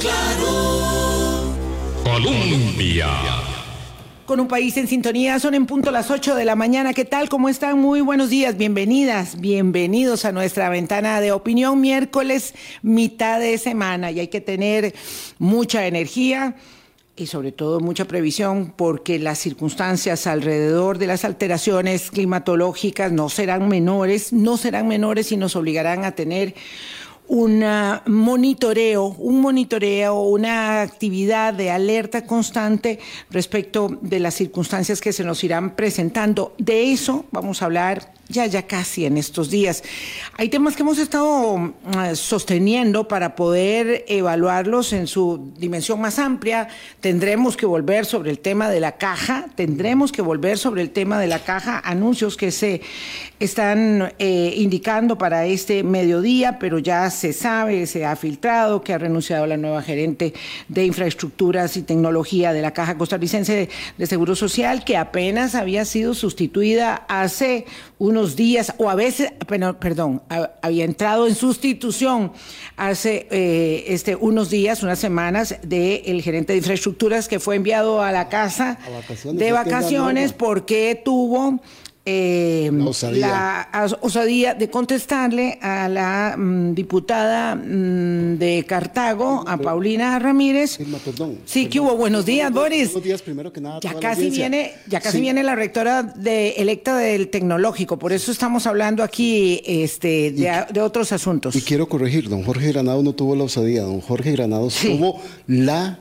claro. Colombia. Con un país en sintonía, son en punto las 8 de la mañana. ¿Qué tal? ¿Cómo están? Muy buenos días, bienvenidas, bienvenidos a nuestra ventana de opinión miércoles, mitad de semana. Y hay que tener mucha energía y sobre todo mucha previsión porque las circunstancias alrededor de las alteraciones climatológicas no serán menores, no serán menores y nos obligarán a tener un monitoreo, un monitoreo, una actividad de alerta constante respecto de las circunstancias que se nos irán presentando. De eso vamos a hablar ya, ya casi en estos días. Hay temas que hemos estado eh, sosteniendo para poder evaluarlos en su dimensión más amplia. Tendremos que volver sobre el tema de la caja, tendremos que volver sobre el tema de la caja, anuncios que se están eh, indicando para este mediodía, pero ya se sabe, se ha filtrado que ha renunciado la nueva gerente de infraestructuras y tecnología de la Caja Costarricense de Seguro Social, que apenas había sido sustituida hace un unos días, o a veces, perdón, había entrado en sustitución hace eh, este, unos días, unas semanas, del gerente de infraestructuras que fue enviado a la casa de vacaciones porque tuvo eh, la, osadía. de contestarle a la mm, diputada mm, de Cartago, a Paulina Ramírez. sí, que hubo. Buenos días, Boris. Buenos días, primero que nada. Ya casi viene, ya casi viene la rectora de, electa del tecnológico, por eso estamos hablando aquí este, de, otros asuntos. Y quiero corregir, don Jorge Granado no tuvo la osadía, don Jorge Granado tuvo la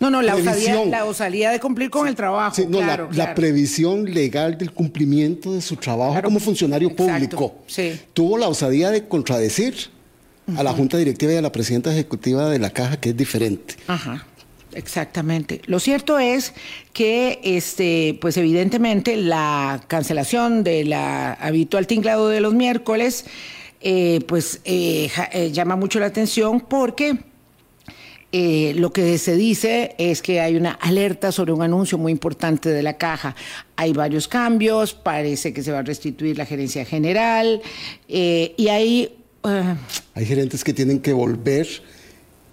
no, no, la osadía, la osadía, de cumplir con el trabajo. Sí, no, la, previsión legal del cumplimiento de su trabajo como funcionario público. Sí. Tuvo la osadía de contradecir a la Junta Directiva y a la Presidenta Ejecutiva de la Caja, que es diferente. Ajá. Exactamente. Lo cierto es que, este, pues evidentemente, la cancelación de la habitual tinglado de los miércoles, eh, pues eh, eh, llama mucho la atención porque eh, lo que se dice es que hay una alerta sobre un anuncio muy importante de la caja. Hay varios cambios, parece que se va a restituir la gerencia general eh, y hay... Eh, hay gerentes que tienen que volver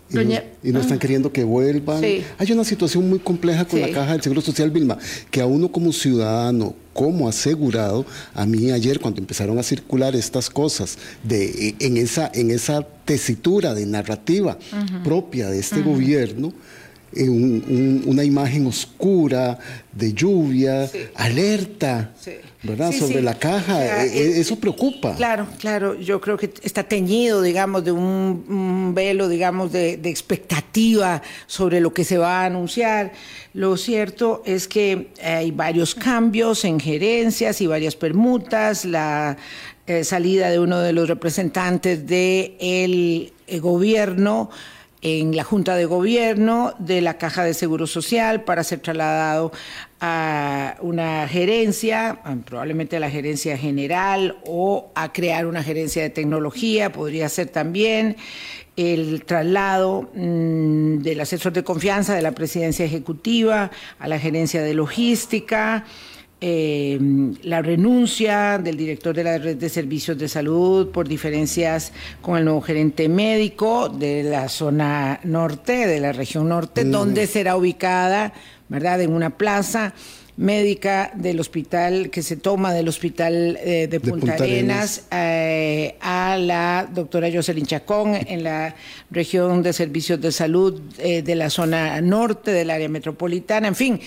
y, no, están ah. queriendo que vuelvan. Hay una situación muy compleja con la caja del Seguro Social, Vilma, que a uno como ciudadano, como asegurado, a mí ayer cuando empezaron a circular estas cosas de, en, esa, en esa tesitura de narrativa propia de este gobierno, una imagen oscura, de lluvia, alerta, ¿verdad? Sobre la caja. E, e, eso preocupa. Claro, claro. Yo creo que está teñido, digamos, de un, velo, digamos, de, expectativa sobre lo que se va a anunciar. Lo cierto es que hay varios cambios en gerencias y varias permutas. La eh, salida de uno de los representantes del de eh, gobierno en la Junta de Gobierno de la Caja de Seguro Social para ser trasladado a una gerencia, probablemente a la gerencia general o a crear una gerencia de tecnología, podría ser también. El traslado mm, del asesor de confianza de la presidencia ejecutiva a la gerencia de logística, eh, la renuncia del director de la red de servicios de salud por diferencias con el nuevo gerente médico de la zona norte, de la región norte, mm. donde será ubicada, ¿verdad?, en una plaza médica del hospital que se toma del hospital eh, de, Punta, Arenas, eh, a la doctora Jocelyn Chacón en la región de servicios de salud de la zona norte del área metropolitana, en fin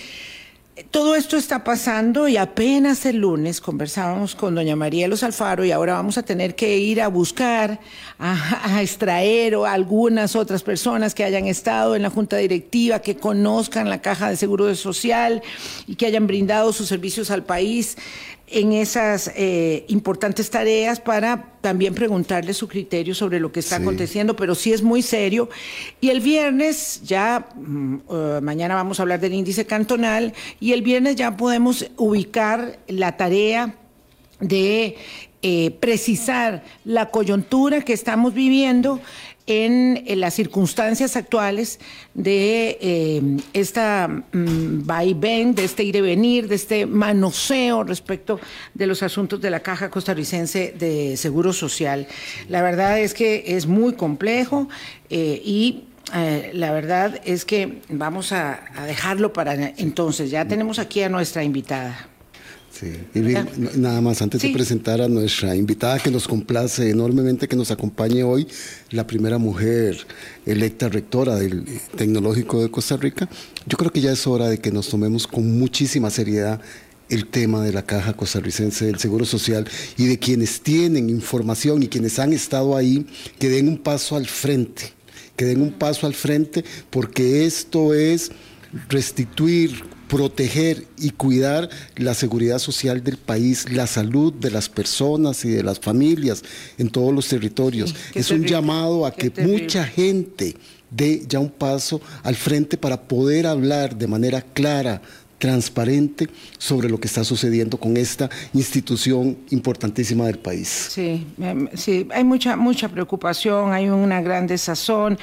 todo esto está pasando y apenas el lunes conversábamos con doña María Los Alfaro y ahora vamos a tener que ir a buscar, a, extraer a algunas otras personas que hayan estado en la junta directiva, que conozcan la caja de seguro social y que hayan brindado sus servicios al país en esas eh, importantes tareas para también preguntarle su criterio sobre lo que está aconteciendo, pero sí es muy serio. Y el viernes ya, mm, eh, mañana vamos a hablar del índice cantonal, y el viernes ya podemos ubicar la tarea de eh, precisar la coyuntura que estamos viviendo en, las circunstancias actuales de eh, esta mm, vaivén, de este ir y venir, de este manoseo respecto de los asuntos de la Caja Costarricense de Seguro Social. La verdad es que es muy complejo eh, y eh, la verdad es que vamos a, dejarlo para entonces. Ya tenemos aquí a nuestra invitada. Sí, y nada más antes de presentar a nuestra invitada que nos complace enormemente que nos acompañe hoy, la primera mujer electa rectora del Tecnológico de Costa Rica, yo creo que ya es hora de que nos tomemos con muchísima seriedad el tema de la Caja Costarricense del Seguro Social y de quienes tienen información y quienes han estado ahí, que den un paso al frente, que den un paso al frente, porque esto es restituir, proteger y cuidar la seguridad social del país, la salud de las personas y de las familias en todos los territorios. es un llamado a que mucha gente dé ya un paso al frente para poder hablar de manera clara, transparente sobre lo que está sucediendo con esta institución importantísima del país. Sí, em, sí hay mucha, mucha preocupación, hay una gran desazón,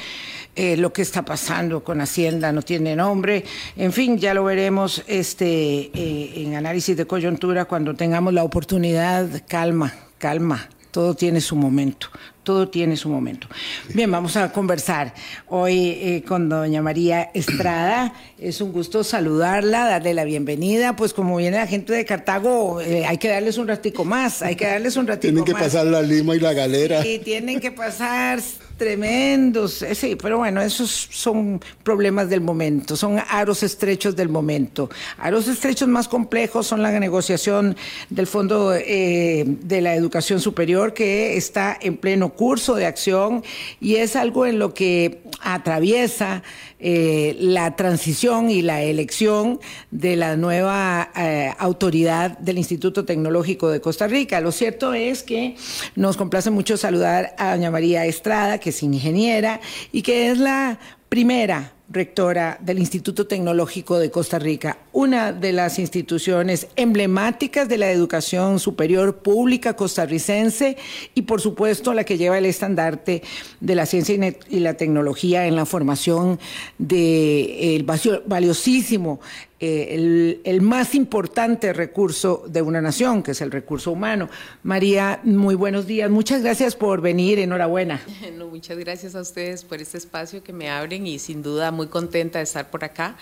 eh, lo que está pasando con Hacienda no tiene nombre, en fin, ya lo veremos este, eh, en análisis de coyuntura cuando tengamos la oportunidad, calma, calma, todo tiene su momento, todo tiene su momento. Bien, vamos a conversar hoy eh, con doña María Estrada. Es un gusto saludarla, darle la bienvenida. Pues como viene la gente de Cartago, eh, hay que darles un ratico más, hay que darles un ratico más. Tienen que pasar la lima y la galera. Sí, tienen que pasar tremendos. Eh, sí, pero bueno, esos son problemas del momento, son aros estrechos del momento. Aros estrechos más complejos son la negociación del Fondo eh, de la Educación Superior que está en pleno curso de acción y es algo en lo que atraviesa eh, la transición y la elección de la nueva eh, autoridad del Instituto Tecnológico de Costa Rica. Lo cierto es que nos complace mucho saludar a doña María Estrada, que es ingeniera y que es la primera rectora del Instituto Tecnológico de Costa Rica, una de las instituciones emblemáticas de la educación superior pública costarricense y por supuesto la que lleva el estandarte de la ciencia y la tecnología en la formación del valiosísimo eh, el, más importante recurso de una nación, que es el recurso humano. María, muy buenos días. Muchas gracias por venir. Enhorabuena. muchas gracias a ustedes por este espacio que me abren y sin duda muy contenta de estar por acá,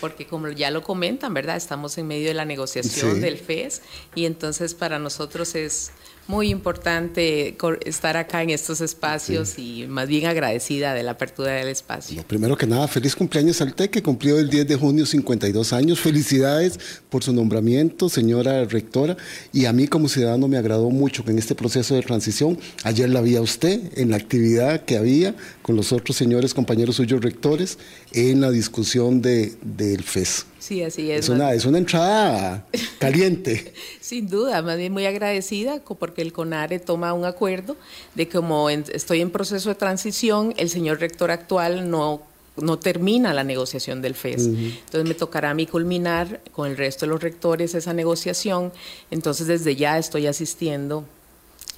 porque como ya lo comentan, ¿verdad? Estamos en medio de la negociación del FES y entonces para nosotros es muy importante estar acá en estos espacios y más bien agradecida de la apertura del espacio. primero que nada, feliz cumpleaños al TEC, que cumplió el 10 de junio 52 años. Felicidades por su nombramiento, señora rectora. Y a mí como ciudadano me agradó mucho que en este proceso de transición, ayer la vi a usted en la actividad que había con los otros señores compañeros suyos rectores en la discusión de, del FES. Sí, así es. Es una, es una entrada caliente. Sin duda, más bien muy agradecida porque el CONARE toma un acuerdo de como estoy en proceso de transición, el señor rector actual no no termina la negociación del FES. Entonces me tocará a mí culminar con el resto de los rectores esa negociación. Entonces desde ya estoy asistiendo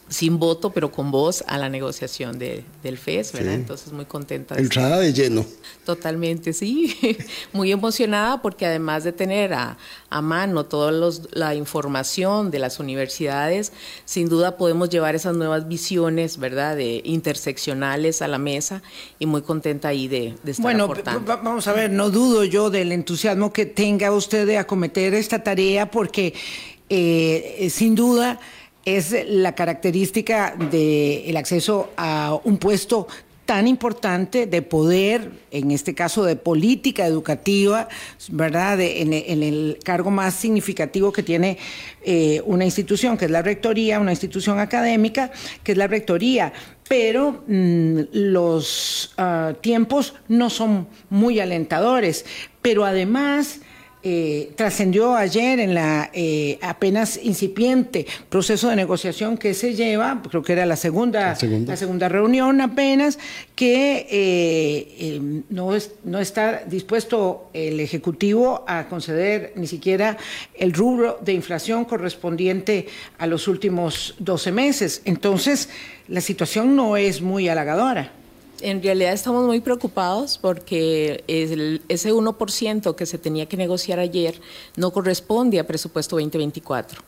sin voto, pero con voz a la negociación de, del FES, ¿verdad? Entonces muy contenta. De Entrada de lleno. Totalmente, sí. muy emocionada porque además de tener a, a mano toda la información de las universidades, sin duda podemos llevar esas nuevas visiones, ¿verdad? De interseccionales a la mesa y muy contenta ahí de, de estar Bueno, vamos a ver, no dudo yo del entusiasmo que tenga usted de acometer esta tarea porque eh, sin duda es la característica del acceso a un puesto tan importante de poder, en este caso de política educativa, ¿verdad? en, el cargo más significativo que tiene eh, una institución, que es la rectoría, una institución académica, que es la rectoría. Pero mm, los ah, tiempos no son muy alentadores, pero además eh, trascendió ayer en la eh, apenas incipiente proceso de negociación que se lleva, creo que era la segunda, la segunda, reunión apenas, que eh, no, no está dispuesto el Ejecutivo a conceder ni siquiera el rubro de inflación correspondiente a los últimos 12 meses. Entonces, la situación no es muy halagadora. En realidad estamos muy preocupados porque ese 1% que se tenía que negociar ayer no corresponde a presupuesto 2024.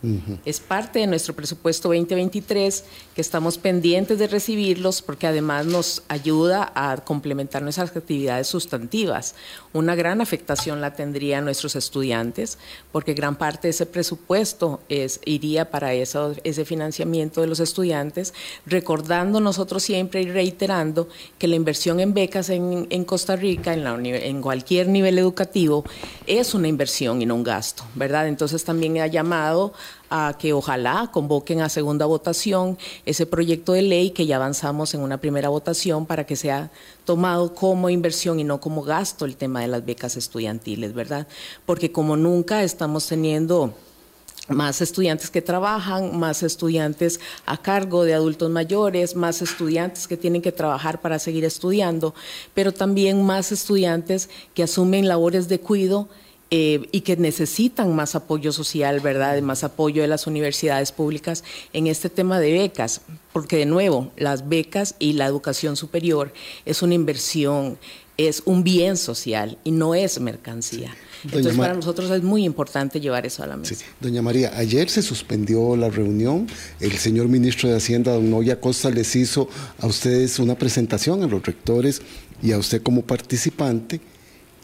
Es parte de nuestro presupuesto 2023 que estamos pendientes de recibirlos porque además nos ayuda a complementar nuestras actividades sustantivas. Una gran afectación la tendrían nuestros estudiantes porque gran parte de ese presupuesto es, iría para eso, ese financiamiento de los estudiantes, recordando nosotros siempre y reiterando que la inversión en becas en, Costa Rica, en, la, en cualquier nivel educativo, es una inversión y no un gasto, ¿verdad? Entonces también ha llamado a que ojalá convoquen a segunda votación ese proyecto de ley que ya avanzamos en una primera votación para que sea tomado como inversión y no como gasto el tema de las becas estudiantiles, ¿verdad? Porque como nunca estamos teniendo más estudiantes que trabajan, más estudiantes a cargo de adultos mayores, más estudiantes que tienen que trabajar para seguir estudiando, pero también más estudiantes que asumen labores de cuidado eh, y que necesitan más apoyo social, ¿verdad? Más apoyo de las universidades públicas en este tema de becas, porque de nuevo, las becas y la educación superior es una inversión, es un bien social y no es mercancía. Entonces, para nosotros es muy importante llevar eso a la mesa. Doña María, ayer se suspendió la reunión. El señor ministro de Hacienda, don Noya Costa, les hizo a ustedes una presentación a los rectores y a usted como participante.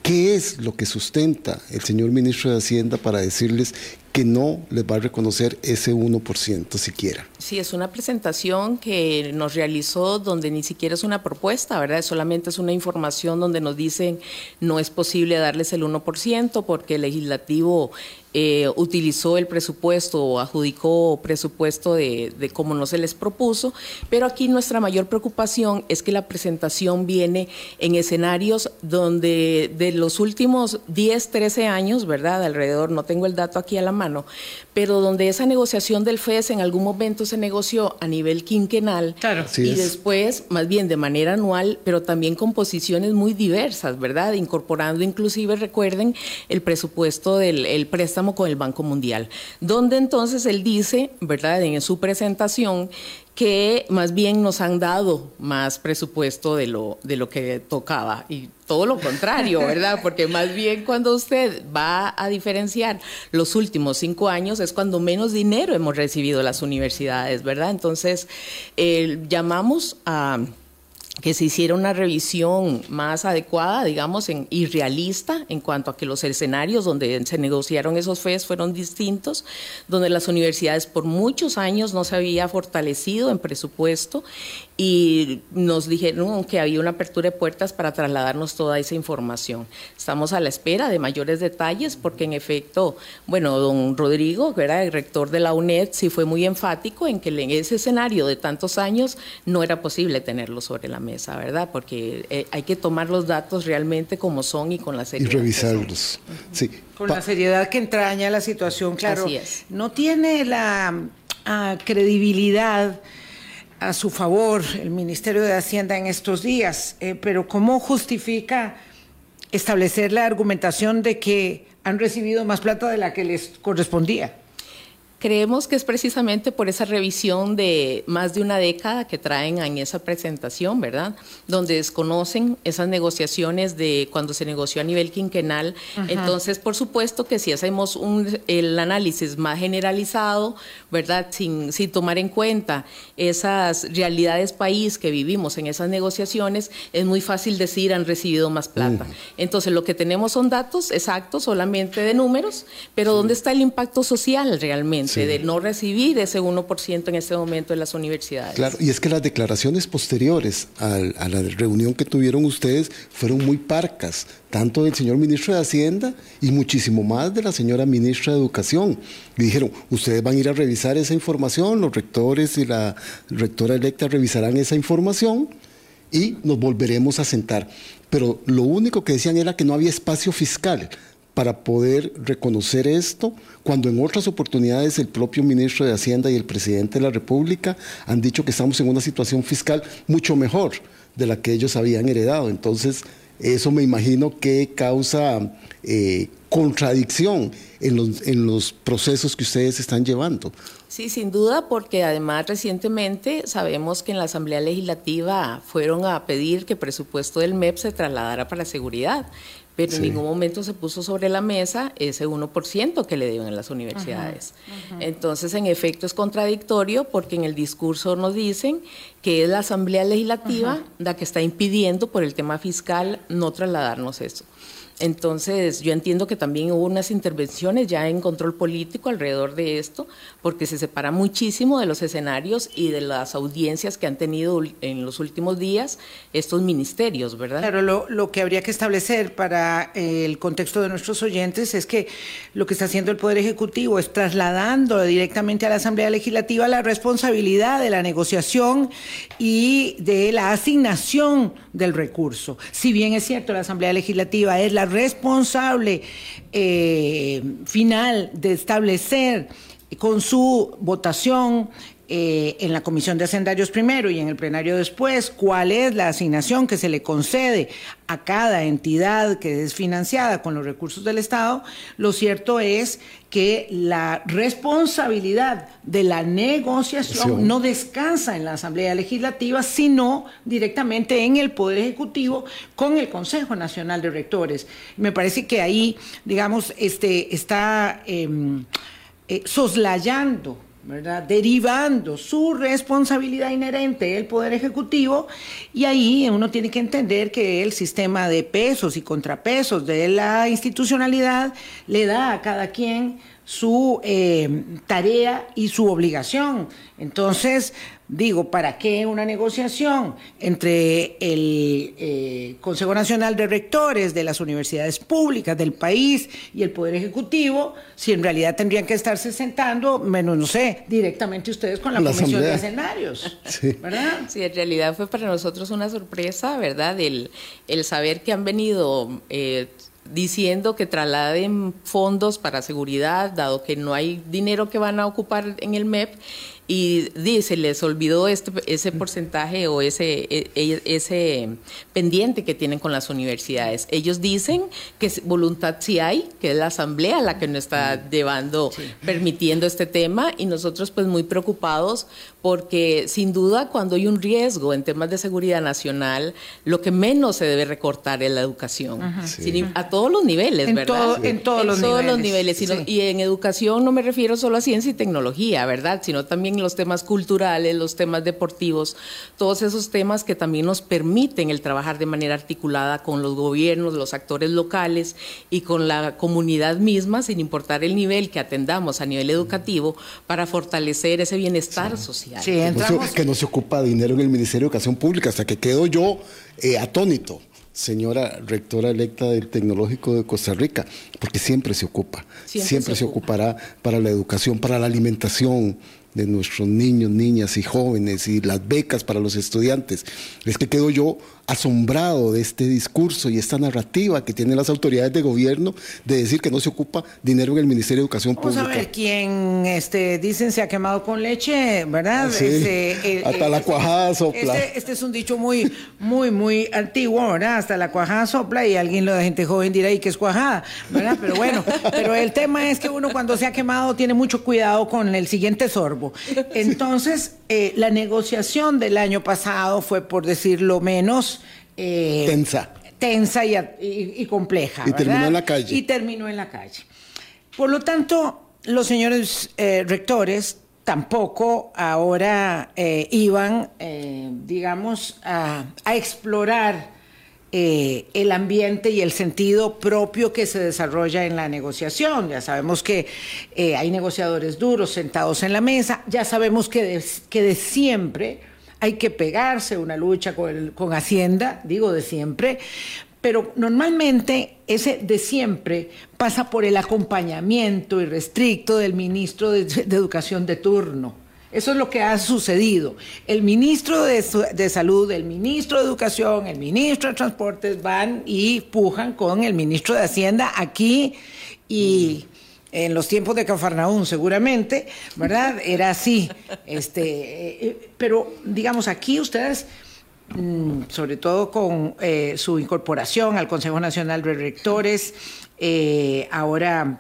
¿Qué es lo que sustenta el señor ministro de Hacienda para decirles que no les va a reconocer ese 1% siquiera. Sí, es una presentación que nos realizó donde ni siquiera es una propuesta, ¿verdad? Solamente es una información donde nos dicen no es posible darles el 1% porque el legislativo eh, utilizó el presupuesto o adjudicó presupuesto de, de como no se les propuso, pero aquí nuestra mayor preocupación es que la presentación viene en escenarios donde de los últimos 10, 13 años, ¿verdad? Alrededor, no tengo el dato aquí a la mano, pero donde esa negociación del FES en algún momento se negoció a nivel quinquenal y después más bien de manera anual, pero también con posiciones muy diversas, ¿verdad? Incorporando inclusive, recuerden, el presupuesto del el préstamo con el Banco Mundial, donde entonces él dice, ¿verdad? En su presentación que más bien nos han dado más presupuesto de lo, de lo que tocaba y todo lo contrario, ¿verdad? Porque más bien cuando usted va a diferenciar los últimos cinco años es cuando menos dinero hemos recibido las universidades, ¿verdad? Entonces, eh, llamamos a que se hiciera una revisión más adecuada, digamos, en, y realista en cuanto a que los escenarios donde se negociaron esos FES fueron distintos, donde las universidades por muchos años no se había fortalecido en presupuesto y nos dijeron que había una apertura de puertas para trasladarnos toda esa información. Estamos a la espera de mayores detalles porque en efecto, bueno, don Rodrigo, que era el rector de la UNED, sí fue muy enfático en que en ese escenario de tantos años no era posible tenerlo sobre la mesa, ¿verdad? Porque eh, hay que tomar los datos realmente como son y con la seriedad. Y revisarlos. Sí. Con la seriedad que entraña la situación, claro. Así es. No tiene la ah, credibilidad a su favor el Ministerio de Hacienda en estos días, eh, pero ¿cómo justifica establecer la argumentación de que han recibido más plata de la que les correspondía? Creemos que es precisamente por esa revisión de más de una década que traen en esa presentación, ¿verdad? Donde desconocen esas negociaciones de cuando se negoció a nivel quinquenal. Entonces, por supuesto que si hacemos un, el análisis más generalizado, ¿verdad? Sin, sin tomar en cuenta esas realidades país que vivimos en esas negociaciones, es muy fácil decir han recibido más plata. Entonces, lo que tenemos son datos exactos, solamente de números, pero ¿dónde está el impacto social realmente? De no recibir ese 1% en este momento en las universidades. Claro, y es que las declaraciones posteriores a, a la reunión que tuvieron ustedes fueron muy parcas, tanto del señor ministro de Hacienda y muchísimo más de la señora ministra de Educación. Y dijeron, ustedes van a ir a revisar esa información, los rectores y la rectora electa revisarán esa información y nos volveremos a sentar. Pero lo único que decían era que no había espacio fiscal para poder reconocer esto, cuando en otras oportunidades el propio ministro de Hacienda y el presidente de la República han dicho que estamos en una situación fiscal mucho mejor de la que ellos habían heredado. Entonces, eso me imagino que causa eh, contradicción en los, en los procesos que ustedes están llevando. Sí, sin duda, porque además recientemente sabemos que en la Asamblea Legislativa fueron a pedir que el presupuesto del MEP se trasladara para seguridad pero en ningún momento se puso sobre la mesa ese 1% que le deben a las universidades. Entonces, en efecto, es contradictorio porque en el discurso nos dicen que es la Asamblea Legislativa la que está impidiendo por el tema fiscal no trasladarnos eso. Entonces, yo entiendo que también hubo unas intervenciones ya en control político alrededor de esto, porque se separa muchísimo de los escenarios y de las audiencias que han tenido en los últimos días estos ministerios, ¿verdad? Claro, lo, que habría que establecer para eh, el contexto de nuestros oyentes es que lo que está haciendo el Poder Ejecutivo es trasladando directamente a la Asamblea Legislativa la responsabilidad de la negociación y de la asignación del recurso. Si bien es cierto, la Asamblea Legislativa es la responsable eh, final de establecer con su votación eh, en la Comisión de Hacendarios primero y en el plenario después cuál es la asignación que se le concede a cada entidad que es financiada con los recursos del Estado, lo cierto es que la responsabilidad de la negociación no descansa en la Asamblea Legislativa, sino directamente en el Poder Ejecutivo con el Consejo Nacional de Rectores. Me parece que ahí, digamos, este, está em, eh, soslayando ¿verdad? derivando su responsabilidad inherente del Poder Ejecutivo y ahí uno tiene que entender que el sistema de pesos y contrapesos de la institucionalidad le da a cada quien su eh, tarea y su obligación. Entonces, digo, ¿para qué una negociación entre el eh, Consejo Nacional de Rectores de las universidades públicas del país y el Poder Ejecutivo si en realidad tendrían que estarse sentando, menos, no sé, directamente ustedes con la, Comisión de Escenarios? Sí. ¿verdad? Sí, en realidad fue para nosotros una sorpresa, ¿verdad? El, el saber que han venido... Eh, diciendo que trasladen fondos para seguridad, dado que no hay dinero que van a ocupar en el MEP, y dice, les olvidó este, ese porcentaje o ese, e, e, ese pendiente que tienen con las universidades. Ellos dicen que voluntad sí hay, que es la asamblea la que no está llevando, permitiendo este tema y nosotros pues muy preocupados porque sin duda cuando hay un riesgo en temas de seguridad nacional, lo que menos se debe recortar es la educación, a todos los niveles, ¿verdad? en todos, los, niveles. y en educación no me refiero solo a ciencia y tecnología, ¿verdad? Sino también los temas culturales, los temas deportivos, todos esos temas que también nos permiten el trabajar de manera articulada con los gobiernos, los actores locales y con la comunidad misma, sin importar el nivel que atendamos a nivel educativo, para fortalecer ese bienestar social. Que, no se, ocupa dinero en el Ministerio de Educación Pública, hasta que quedo yo eh, atónito señora rectora electa del Tecnológico de Costa Rica, porque siempre se ocupa, siempre, se, ocupará para la educación, para la alimentación, de nuestros niños, niñas y jóvenes y las becas para los estudiantes. Es que quedo yo asombrado de este discurso y esta narrativa que tienen las autoridades de gobierno de decir que no se ocupa dinero en el Ministerio de Educación Pública. Vamos a ver, quien este, dicen se ha quemado con leche, ¿verdad? Sí, este, hasta la cuajada sopla. Este, este, es un dicho muy, muy, muy antiguo, ¿verdad? Hasta la cuajada sopla y alguien lo de gente joven dirá, ¿y qué es cuajada? ¿Verdad? Pero bueno, pero el tema es que uno cuando se ha quemado tiene mucho cuidado con el siguiente sorbo. Entonces, eh, la negociación del año pasado fue, por decirlo menos, eh, tensa. Tensa y, compleja. Y terminó en la calle. Y terminó en la calle. Por lo tanto, los señores eh, rectores tampoco ahora eh, iban, digamos, a, explorar el ambiente y el sentido propio que se desarrolla en la negociación. Ya sabemos que hay negociadores duros sentados en la mesa, ya sabemos que que de siempre hay que pegarse una lucha con, Hacienda, digo de siempre, pero normalmente ese de siempre pasa por el acompañamiento irrestricto del ministro de, Educación de turno. Eso es lo que ha sucedido. El ministro de, de, Salud, el ministro de Educación, el ministro de Transportes van y pujan con el ministro de Hacienda aquí y en los tiempos de Cafarnaún seguramente, ¿verdad? Era así. Este, eh, eh, pero digamos, aquí ustedes, mm, sobre todo con eh, su incorporación al Consejo Nacional de Rectores eh, ahora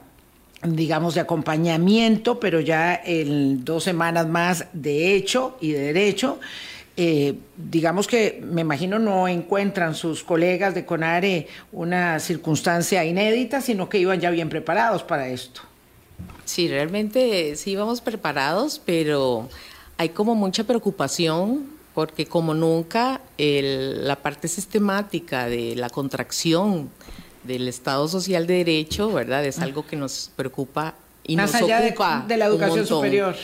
digamos, de acompañamiento, pero ya en dos semanas más de hecho y de derecho. Eh, digamos que me imagino no encuentran sus colegas de CONARE una circunstancia inédita, sino que iban ya bien preparados para esto. Sí, realmente sí íbamos preparados, pero hay como mucha preocupación porque como nunca la parte sistemática de la contracción del Estado Social de Derecho, ¿verdad? Es ah. algo que nos preocupa y Más nos allá ocupa de, la educación superior.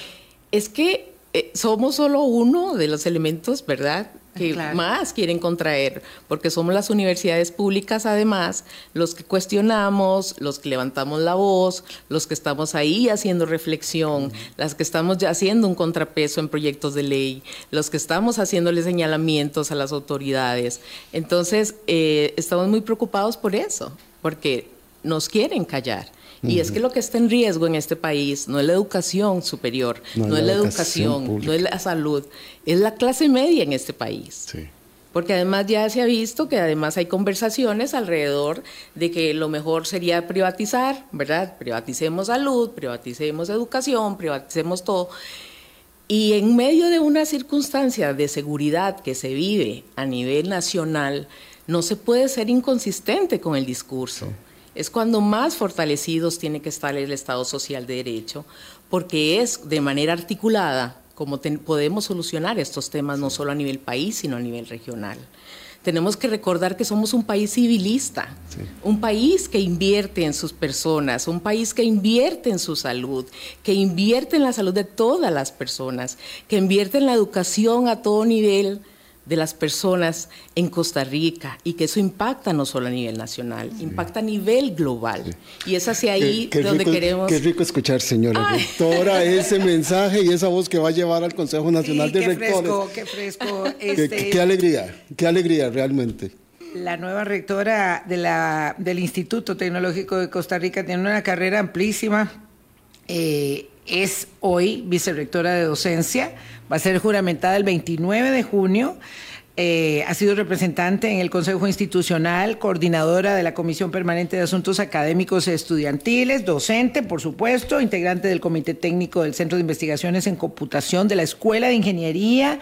Es que eh, somos solo uno de los elementos, ¿verdad? que más quieren contraer, porque somos las universidades públicas además los que cuestionamos, los que levantamos la voz, los que estamos ahí haciendo reflexión, las que estamos ya haciendo un contrapeso en proyectos de ley, los que estamos haciéndole señalamientos a las autoridades. Entonces, eh, estamos muy preocupados por eso, porque nos quieren callar. Y es que lo que está en riesgo en este país no es la educación superior, no, es la educación, no es la salud, es la clase media en este país. Porque además ya se ha visto que además hay conversaciones alrededor de que lo mejor sería privatizar, ¿verdad? Privaticemos salud, privaticemos educación, privaticemos todo. Y en medio de una circunstancia de seguridad que se vive a nivel nacional, no se puede ser inconsistente con el discurso es cuando más fortalecidos tiene que estar el Estado Social de Derecho, porque es de manera articulada como podemos solucionar estos temas no solo a nivel país, sino a nivel regional. Tenemos que recordar que somos un país civilista, un país que invierte en sus personas, un país que invierte en su salud, que invierte en la salud de todas las personas, que invierte en la educación a todo nivel, de las personas en Costa Rica y que eso impacta no solo a nivel nacional, impacta a nivel global. Y es hacia ahí donde queremos... Qué rico escuchar, señora rectora, ese mensaje y esa voz que va a llevar al Consejo Nacional de Rectores. Fresco, qué fresco, este... qué, alegría, qué alegría realmente. La nueva rectora de la, del Instituto Tecnológico de Costa Rica tiene una carrera amplísima. Eh, es hoy vicerrectora de docencia, va a ser juramentada el 29 de junio. Eh, ha sido representante en el Consejo Institucional, coordinadora de la Comisión Permanente de Asuntos Académicos y Estudiantiles, docente, por supuesto, integrante del Comité Técnico del Centro de Investigaciones en Computación de la Escuela de Ingeniería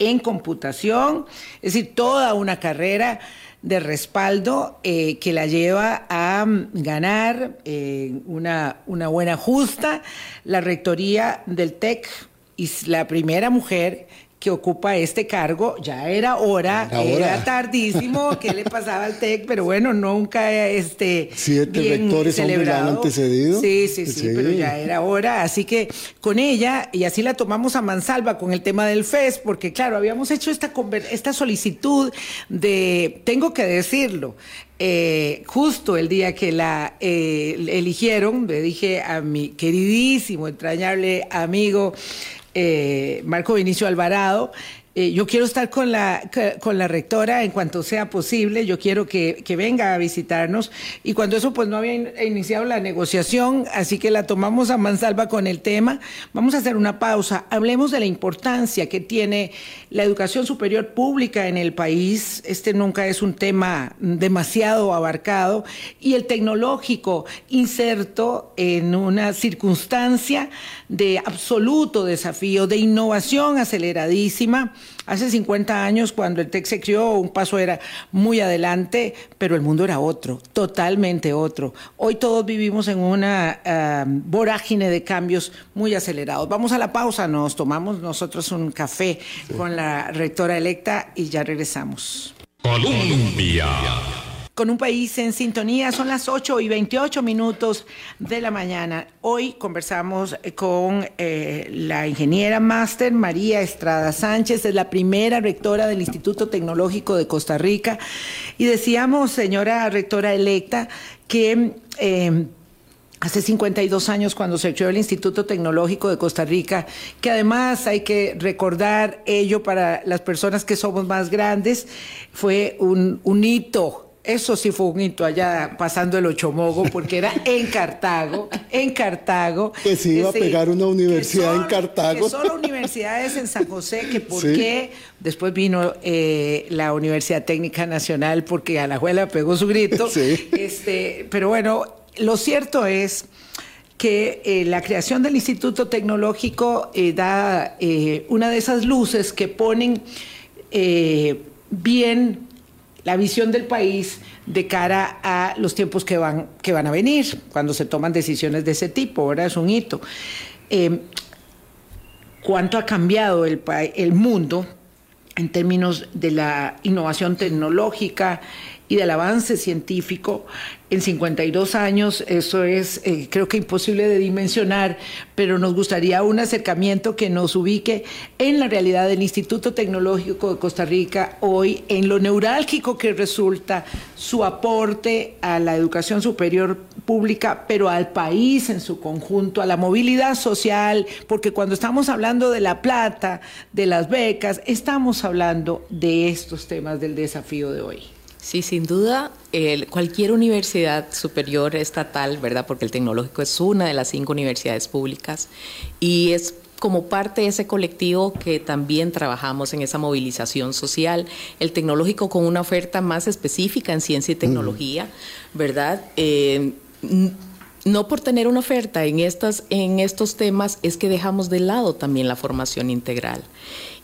en Computación, es decir, toda una carrera de respaldo eh, que la lleva a mm, ganar eh, una buena justa la rectoría del TEC y la primera mujer que ocupa este cargo, ya era hora, era tardísimo, ¿qué le pasaba al TEC? Pero bueno, nunca este siete rectores celebrado. han antecedido. Sí, sí, sí, pero ya era hora, así que con ella y así la tomamos a mansalva con el tema del FES, porque claro, habíamos hecho esta esta solicitud de tengo que decirlo, eh, justo el día que la eh, eligieron, le dije a mi queridísimo, entrañable amigo eh, Marco Vinicio Alvarado, eh, yo quiero estar con la, con la rectora en cuanto sea posible, yo quiero que, que, venga a visitarnos. Y cuando eso pues no había iniciado la negociación, así que la tomamos a mansalva con el tema, vamos a hacer una pausa, hablemos de la importancia que tiene la educación superior pública en el país, este nunca es un tema demasiado abarcado, y el tecnológico inserto en una circunstancia de absoluto desafío, de innovación aceleradísima, Hace 50 años, cuando el TEC se creó, un paso era muy adelante, pero el mundo era otro, totalmente otro. Hoy todos vivimos en una ah, vorágine de cambios muy acelerados. Vamos a la pausa, nos tomamos nosotros un café con la rectora electa y ya regresamos. Colombia con un país en sintonía. Son las 8 y 28 minutos de la mañana. Hoy conversamos con eh, la ingeniera máster María Estrada Sánchez, es la primera rectora del Instituto Tecnológico de Costa Rica. Y decíamos, señora rectora electa, que... Eh, hace 52 años cuando se creó el Instituto Tecnológico de Costa Rica, que además hay que recordar ello para las personas que somos más grandes, fue un, un hito eso sí fue un hito allá pasando el Ochomogo, porque era en Cartago, en Cartago. Que se iba a pegar una universidad en Cartago. Que solo universidades en San José, que por qué. Después vino eh, la Universidad Técnica Nacional, porque a la Alajuela pegó su grito. Sí. Este, pero bueno, lo cierto es que eh, la creación del Instituto Tecnológico eh, da una de esas luces que ponen bien la visión del país de cara a los tiempos que van, que van a venir, cuando se toman decisiones de ese tipo, ahora es un hito. Eh, ¿Cuánto ha cambiado el mundo en términos de la innovación tecnológica y del avance científico en 52 años, eso es eh, creo que imposible de dimensionar, pero nos gustaría un acercamiento que nos ubique en la realidad del Instituto Tecnológico de Costa Rica hoy, en lo neurálgico que resulta su aporte a la educación superior pública, pero al país en su conjunto, a la movilidad social, porque cuando estamos hablando de la plata, de las becas, estamos hablando de estos temas del desafío de hoy. Sí, sin duda, cualquier universidad superior estatal, ¿verdad? Porque el tecnológico es una de las cinco universidades públicas y es como parte de ese colectivo que también trabajamos en esa movilización social, el tecnológico con una oferta más específica en ciencia y tecnología, ¿verdad? Eh, no por tener una oferta en, estas, en estos temas es que dejamos de lado también la formación integral.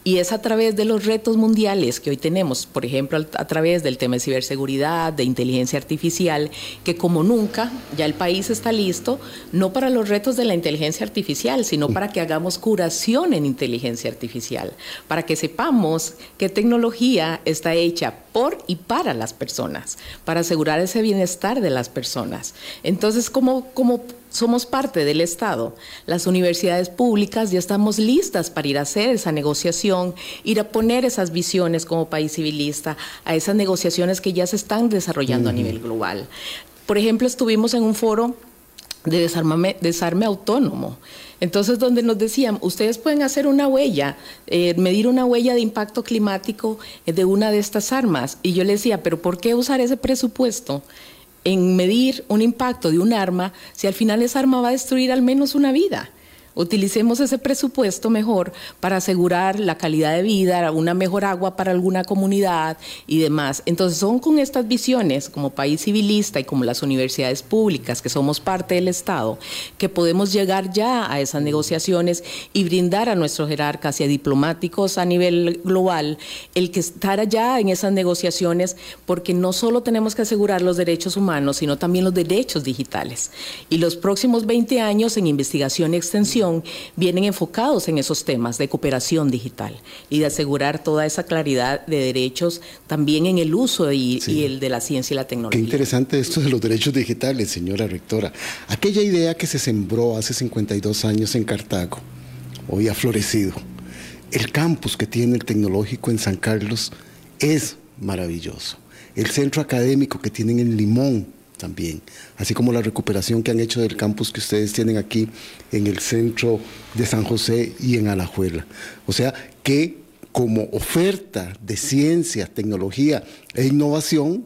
Y es a través de los retos mundiales que hoy tenemos, por ejemplo, a través del tema de ciberseguridad, de inteligencia artificial, que como nunca ya el país está listo, no para los retos de la inteligencia artificial, sino para que hagamos curación en inteligencia artificial, para que sepamos qué tecnología está hecha por y para las personas, para asegurar ese bienestar de las personas. Entonces, ¿cómo, cómo somos parte del Estado. Las universidades públicas ya estamos listas para ir a hacer esa negociación, ir a poner esas visiones como país civilista a esas negociaciones que ya se están desarrollando a nivel global. Por ejemplo, estuvimos en un foro de desarme, desarme autónomo. Entonces, donde nos decían, ustedes pueden hacer una huella, eh, medir una huella de impacto climático de una de estas armas. Y yo le decía, pero ¿por qué usar ese presupuesto en medir un impacto de un arma si al final esa arma va a destruir al menos una vida. Utilicemos ese presupuesto mejor para asegurar la calidad de vida, una mejor agua para alguna comunidad y demás. Entonces son con estas visiones como país civilista y como las universidades públicas, que somos parte del Estado, que podemos llegar ya a esas negociaciones y brindar a nuestros jerarcas y a diplomáticos a nivel global el que estar allá en esas negociaciones, porque no solo tenemos que asegurar los derechos humanos, sino también los derechos digitales. Y los próximos 20 años en investigación y extensión, vienen enfocados en esos temas de cooperación digital y de asegurar toda esa claridad de derechos también en el uso y, el de la ciencia y la tecnología. Qué interesante esto de los derechos digitales, señora rectora. Aquella idea que se sembró hace 52 años en Cartago, hoy ha florecido. El campus que tiene el tecnológico en San Carlos es maravilloso. El centro académico que tienen en Limón también, así como la recuperación que han hecho del campus que ustedes tienen aquí en el centro de San José y en Alajuela. O sea, que como oferta de ciencia, tecnología e innovación,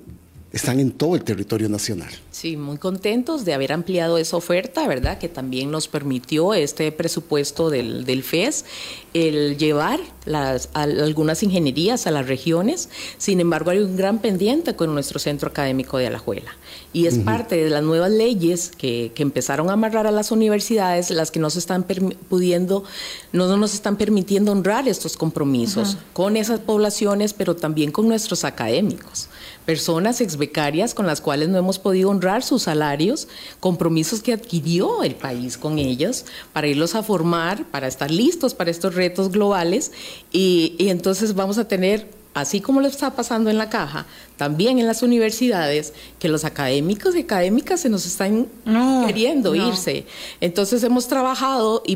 están en todo el territorio nacional. Sí, muy contentos de haber ampliado esa oferta, ¿verdad? Que también nos permitió este presupuesto del, del FES el llevar las, algunas ingenierías a las regiones. Sin embargo, hay un gran pendiente con nuestro centro académico de Alajuela. Y es parte de las nuevas leyes que, que, empezaron a amarrar a las universidades, las que no están pudiendo, no nos están permitiendo honrar estos compromisos con esas poblaciones, pero también con nuestros académicos. Personas exbecarias con las cuales no hemos podido honrar sus salarios, compromisos que adquirió el país con ellos para irlos a formar, para estar listos para estos retos globales. Y, y entonces vamos a tener así como lo está pasando en la caja, también en las universidades, que los académicos y académicas se nos están queriendo irse. Entonces hemos trabajado y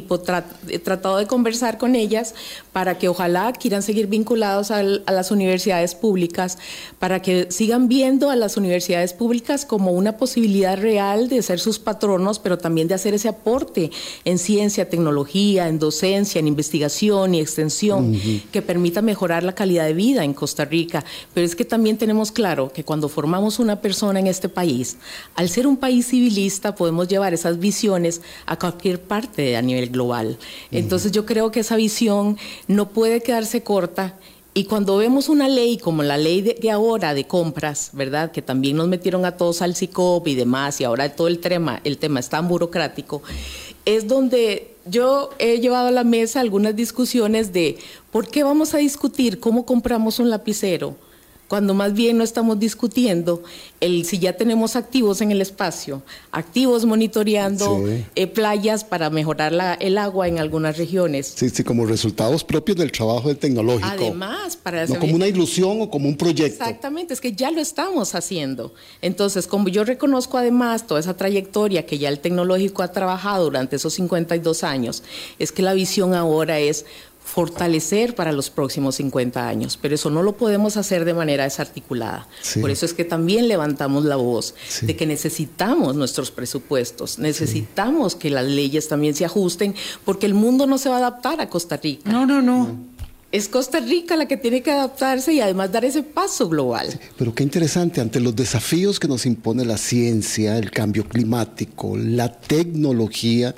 tratado de conversar con ellas para que ojalá quieran seguir vinculados a las universidades públicas, para que sigan viendo a las universidades públicas como una posibilidad real de ser sus patronos, pero también de hacer ese aporte en ciencia, tecnología, en docencia, en investigación y extensión, que permita mejorar la calidad de vida en Costa Rica. Pero es que también tenemos claro que cuando formamos una persona en este país, al ser un país civilista, podemos llevar esas visiones a cualquier parte a nivel global. Entonces yo creo que esa visión no puede quedarse corta y cuando vemos una ley como la ley de, ahora de compras, ¿verdad? Que también nos metieron a todos al CICOP y demás, y ahora todo el tema, el tema es tan burocrático, es donde yo he llevado a la mesa algunas discusiones de por qué vamos a discutir cómo compramos un lapicero cuando más bien no estamos discutiendo el si ya tenemos activos en el espacio, activos monitoreando eh, playas para mejorar la, el agua en algunas regiones. Sí, sí, como resultados propios del trabajo del tecnológico. Además, para no como una ilusión o como un proyecto. Exactamente, es que ya lo estamos haciendo. Entonces, como yo reconozco además toda esa trayectoria que ya el tecnológico ha trabajado durante esos 52 años, es que la visión ahora es fortalecer para los próximos 50 años, pero eso no lo podemos hacer de manera desarticulada. Por eso es que también levantamos la voz de que necesitamos nuestros presupuestos, necesitamos que las leyes también se ajusten, porque el mundo no se va a adaptar a Costa Rica. No, no, no. Es Costa Rica la que tiene que adaptarse y además dar ese paso global. pero qué interesante, ante los desafíos que nos impone la ciencia, el cambio climático, la tecnología,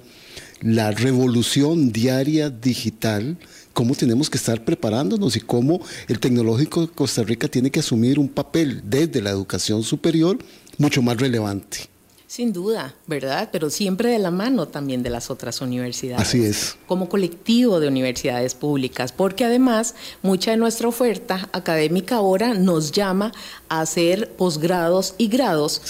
la revolución diaria digital, cómo tenemos que estar preparándonos y cómo el tecnológico de Costa Rica tiene que asumir un papel desde la educación superior mucho más relevante. Sin duda, ¿verdad? Pero siempre de la mano también de las otras universidades. Así es. Como colectivo de universidades públicas, porque además mucha de nuestra oferta académica ahora nos llama a hacer posgrados y grados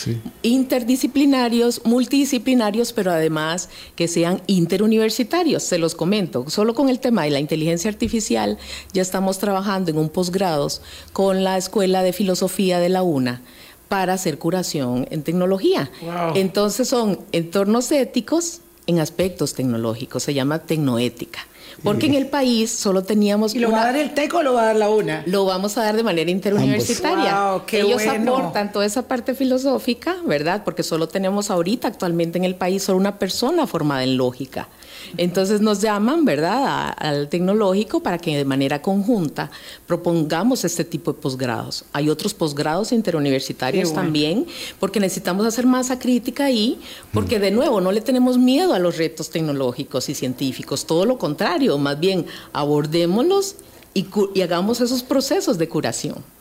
interdisciplinarios, multidisciplinarios, pero además que sean interuniversitarios. Se los comento, solo con el tema de la inteligencia artificial ya estamos trabajando en un posgrados con la Escuela de Filosofía de la UNA para hacer curación en tecnología. Entonces son entornos éticos en aspectos tecnológicos, se llama tecnoética. Porque en el país solo teníamos. ¿Y lo va a dar el TEC o lo va a dar la UNA? Lo vamos a dar de manera interuniversitaria. Ellos aportan toda esa parte filosófica, ¿verdad? Porque solo tenemos ahorita actualmente en el país solo una persona formada en lógica. Entonces nos llaman, ¿verdad?, al tecnológico para que de manera conjunta propongamos este tipo de posgrados. Hay otros posgrados interuniversitarios también, porque necesitamos hacer masa crítica ahí, porque de nuevo no le tenemos miedo a los retos tecnológicos y científicos, todo lo contrario, más bien abordémoslos y, y hagamos esos procesos de curación.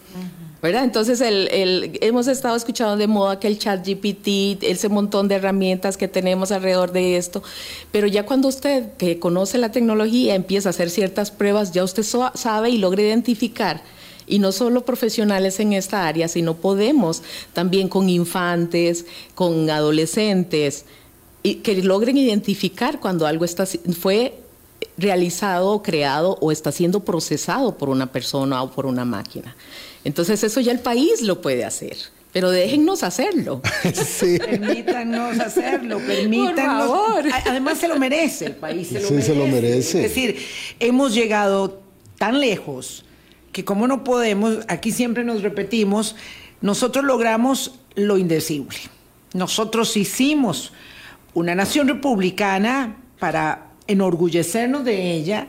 ¿Verdad? Entonces el, hemos estado escuchando de moda que el chat GPT, ese montón de herramientas que tenemos alrededor de esto, pero ya cuando usted que conoce la tecnología empieza a hacer ciertas pruebas, ya usted sabe y logra identificar y no solo profesionales en esta área, sino podemos también con infantes, con adolescentes, y que logren identificar cuando algo está, fue realizado, creado o está siendo procesado por una persona o por una máquina. Entonces eso ya el país lo puede hacer. Pero déjennos hacerlo. Sí. Permítanos hacerlo, permítanos. Por favor. Además se lo merece, el país se lo, sí, Se lo merece. Es decir, hemos llegado tan lejos que como no podemos, aquí siempre nos repetimos, nosotros logramos lo indecible. Nosotros hicimos una nación republicana para enorgullecernos de ella,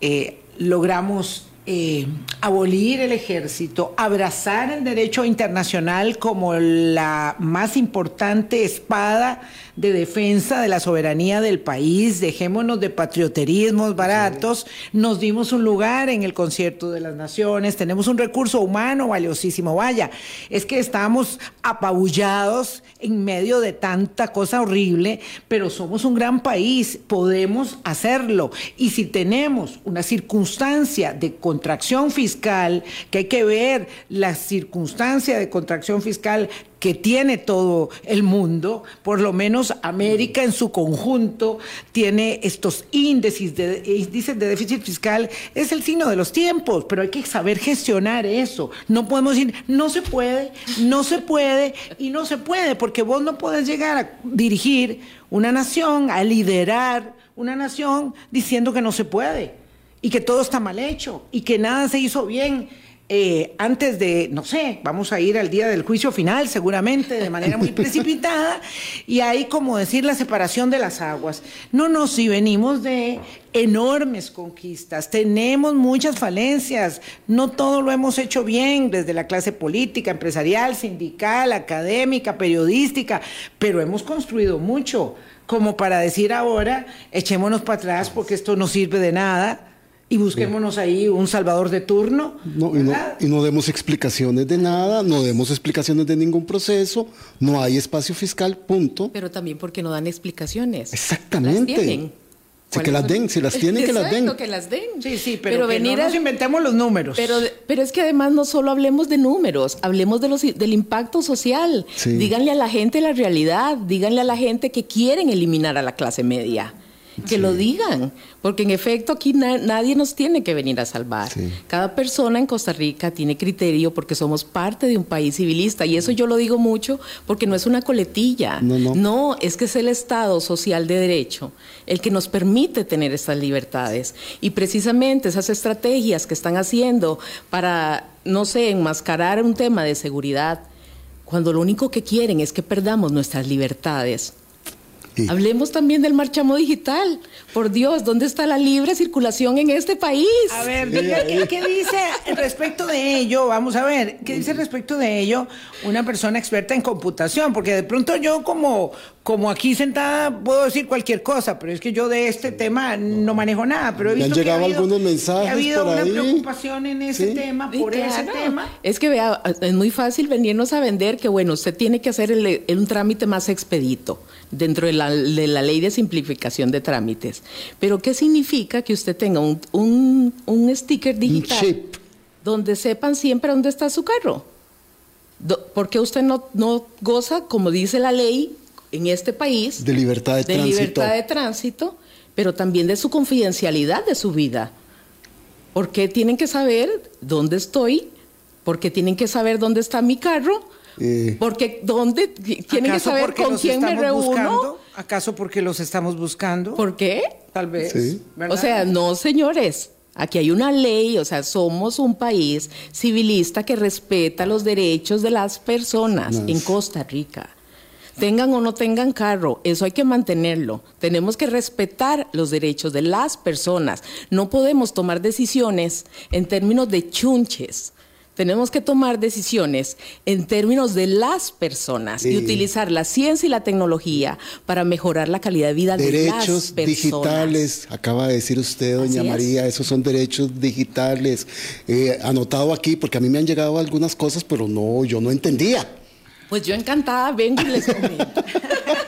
eh, logramos eh, abolir el ejército, abrazar el derecho internacional como la más importante espada de defensa de la soberanía del país, dejémonos de patrioterismos baratos, nos dimos un lugar en el concierto de las naciones, tenemos un recurso humano valiosísimo, vaya, es que estamos apabullados en medio de tanta cosa horrible, pero somos un gran país, podemos hacerlo. Y si tenemos una circunstancia de contracción fiscal, que hay que ver la circunstancia de contracción fiscal que tiene todo el mundo, por lo menos América en su conjunto tiene estos índices de, índices de déficit fiscal, es el signo de los tiempos, pero hay que saber gestionar eso. No podemos decir, no se puede, no se puede y no se puede, porque vos no puedes llegar a dirigir una nación, a liderar una nación diciendo que no se puede y que todo está mal hecho y que nada se hizo bien eh, antes de, no sé, vamos a ir al día del juicio final seguramente de manera muy precipitada y ahí como decir la separación de las aguas. No, no, si venimos de enormes conquistas, tenemos muchas falencias, no todo lo hemos hecho bien desde la clase política, empresarial, sindical, académica, periodística, pero hemos construido mucho. Como para decir ahora, echémonos para atrás porque esto no sirve de nada y busquémonos ahí un salvador de turno. No, y, no, demos explicaciones de nada, no demos explicaciones de ningún proceso, no hay espacio fiscal, punto. Pero también porque no dan explicaciones. Exactamente. Si que las den, si las tienen, que las den. que las den. Sí, sí, pero, venir no nos inventemos los números. Pero, pero es que además no solo hablemos de números, hablemos de los, del impacto social. Díganle a la gente la realidad, díganle a la gente que quieren eliminar a la clase media que lo digan, porque en efecto aquí nadie nos tiene que venir a salvar. Cada persona en Costa Rica tiene criterio porque somos parte de un país civilista y eso yo lo digo mucho porque no es una coletilla, no, no. no es que es el Estado social de derecho el que nos permite tener estas libertades y precisamente esas estrategias que están haciendo para, no sé, enmascarar un tema de seguridad, cuando lo único que quieren es que perdamos nuestras libertades Hablemos también del marchamo digital. Por Dios, ¿dónde está la libre circulación en este país? A ver, ¿qué, dice respecto de ello? Vamos a ver, ¿qué dice respecto de ello una persona experta en computación? Porque de pronto yo como, como aquí sentada puedo decir cualquier cosa, pero es que yo de este tema no manejo nada. Pero he visto han llegado algunos mensajes. ha habido una preocupación en ese tema, por ese tema. Es que vea, es muy fácil venirnos a vender que, bueno, usted tiene que hacer un trámite más expedito dentro de la, de la, ley de simplificación de trámites. Pero ¿qué significa que usted tenga un, un, un sticker digital donde sepan siempre dónde está su carro? ¿Por qué usted no, no goza, como dice la ley en este país, de libertad de, de libertad de tránsito, pero también de su confidencialidad de su vida? ¿Por qué tienen que saber dónde estoy? ¿Por qué tienen que saber dónde está mi carro? Eh, porque ¿dónde? Tienen que saber con quién me reúno. ¿Acaso porque los estamos buscando? ¿Por qué? Tal vez. O sea, no, señores. Aquí hay una ley, o sea, somos un país civilista que respeta los derechos de las personas en Costa Rica. Tengan o no tengan carro, eso hay que mantenerlo. Tenemos que respetar los derechos de las personas. No podemos tomar decisiones en términos de chunches tenemos que tomar decisiones en términos de las personas y utilizar la ciencia y la tecnología para mejorar la calidad de vida de las personas. Derechos digitales, acaba de decir usted, doña María, esos son derechos digitales. Eh, anotado aquí, porque a mí me han llegado algunas cosas, pero no, yo no entendía. Pues yo encantada vengo y les comento.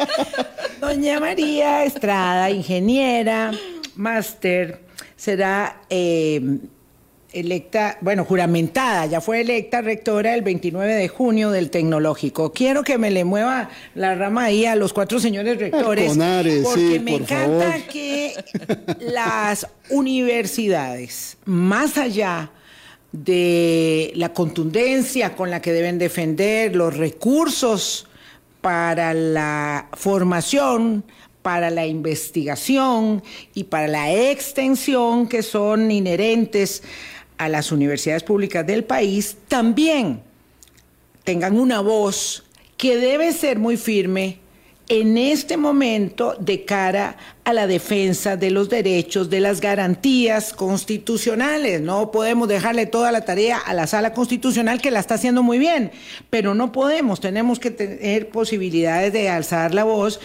doña María Estrada, ingeniera, máster, será... Eh, electa, bueno, juramentada, ya fue electa rectora el 29 de junio del Tecnológico. Quiero que me le mueva la rama ahí a los cuatro señores rectores, porque me encanta que las universidades, más allá de la contundencia con la que deben defender los recursos para la formación, para la investigación y para la extensión que son inherentes a las universidades públicas del país también tengan una voz que debe ser muy firme en este momento de cara a la defensa de los derechos, de las garantías constitucionales. No podemos dejarle toda la tarea a la sala constitucional que la está haciendo muy bien, pero no podemos, tenemos que tener posibilidades de alzar la voz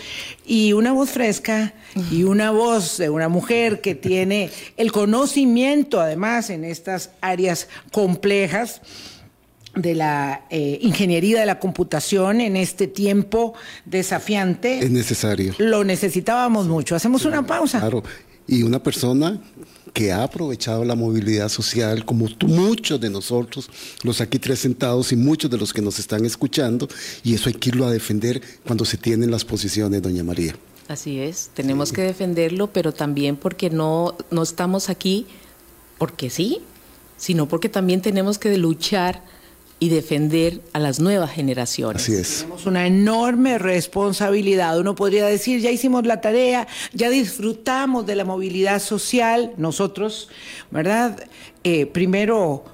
y una voz fresca y una voz de una mujer que tiene el conocimiento además en estas áreas complejas de la eh, ingeniería de la computación en este tiempo desafiante. Es necesario. Lo necesitábamos mucho. Hacemos una pausa. Claro. Y una persona que ha aprovechado la movilidad social, como muchos de nosotros, los aquí tres sentados y muchos de los que nos están escuchando, y eso hay que irlo a defender cuando se tienen las posiciones, doña María. Así es, tenemos que defenderlo, pero también porque no, no estamos aquí porque sí, sino porque también tenemos que luchar y defender a las nuevas generaciones. Así es. Tenemos una enorme responsabilidad. Uno podría decir, ya hicimos la tarea, ya disfrutamos de la movilidad social, nosotros, ¿verdad? Eh, primero